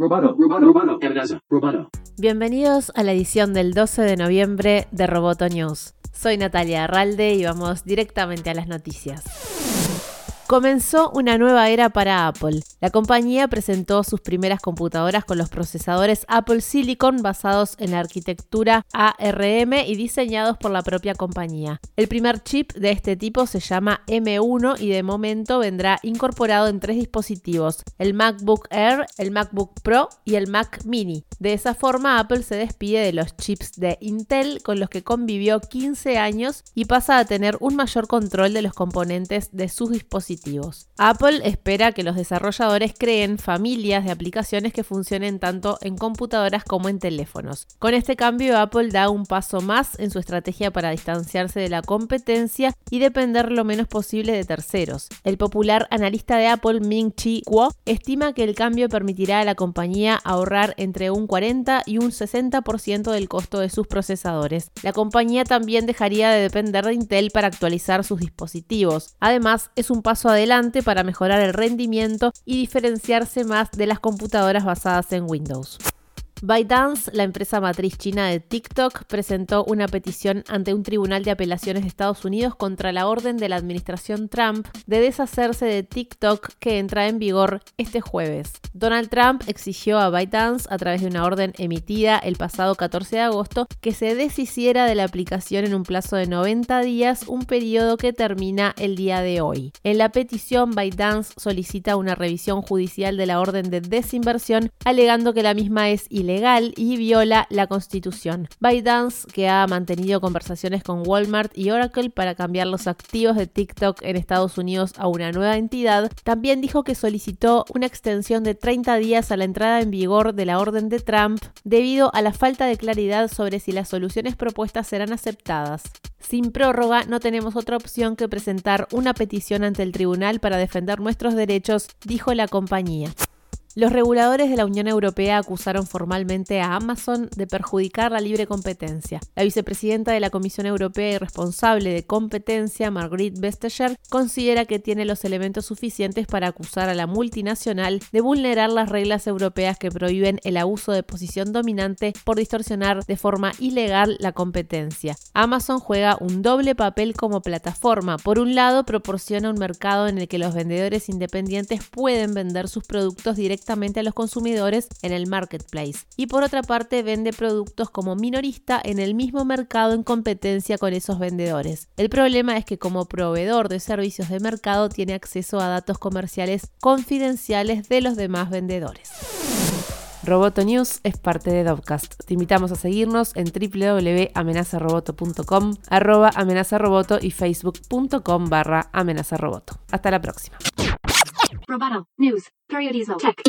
Roboto, roboto, roboto. Bienvenidos a la edición del 12 de noviembre de Roboto News. Soy Natalia Arralde y vamos directamente a las noticias. Comenzó una nueva era para Apple. La compañía presentó sus primeras computadoras con los procesadores Apple Silicon basados en la arquitectura ARM y diseñados por la propia compañía. El primer chip de este tipo se llama M1 y de momento vendrá incorporado en tres dispositivos, el MacBook Air, el MacBook Pro y el Mac Mini. De esa forma Apple se despide de los chips de Intel con los que convivió 15 años y pasa a tener un mayor control de los componentes de sus dispositivos Apple espera que los desarrolladores creen familias de aplicaciones que funcionen tanto en computadoras como en teléfonos. Con este cambio, Apple da un paso más en su estrategia para distanciarse de la competencia y depender lo menos posible de terceros. El popular analista de Apple, Ming Chi Kuo, estima que el cambio permitirá a la compañía ahorrar entre un 40 y un 60% del costo de sus procesadores. La compañía también dejaría de depender de Intel para actualizar sus dispositivos. Además, es un paso adelante para mejorar el rendimiento y diferenciarse más de las computadoras basadas en Windows. ByteDance, la empresa matriz china de TikTok, presentó una petición ante un tribunal de apelaciones de Estados Unidos contra la orden de la administración Trump de deshacerse de TikTok que entra en vigor este jueves. Donald Trump exigió a ByteDance, a través de una orden emitida el pasado 14 de agosto, que se deshiciera de la aplicación en un plazo de 90 días, un periodo que termina el día de hoy. En la petición, ByteDance solicita una revisión judicial de la orden de desinversión, alegando que la misma es ilegal legal y viola la constitución. ByteDance, que ha mantenido conversaciones con Walmart y Oracle para cambiar los activos de TikTok en Estados Unidos a una nueva entidad, también dijo que solicitó una extensión de 30 días a la entrada en vigor de la orden de Trump debido a la falta de claridad sobre si las soluciones propuestas serán aceptadas. Sin prórroga, no tenemos otra opción que presentar una petición ante el tribunal para defender nuestros derechos, dijo la compañía. Los reguladores de la Unión Europea acusaron formalmente a Amazon de perjudicar la libre competencia. La vicepresidenta de la Comisión Europea y responsable de competencia, Margrethe Vestager, considera que tiene los elementos suficientes para acusar a la multinacional de vulnerar las reglas europeas que prohíben el abuso de posición dominante por distorsionar de forma ilegal la competencia. Amazon juega un doble papel como plataforma. Por un lado, proporciona un mercado en el que los vendedores independientes pueden vender sus productos directamente a los consumidores en el marketplace. Y por otra parte vende productos como minorista en el mismo mercado en competencia con esos vendedores. El problema es que como proveedor de servicios de mercado tiene acceso a datos comerciales confidenciales de los demás vendedores. Roboto News es parte de Dovcast. Te invitamos a seguirnos en www.amenazaroboto.com, arroba amenazaroboto y facebook.com barra amenazaroboto. Hasta la próxima. Roboto News. Periodismo Tech.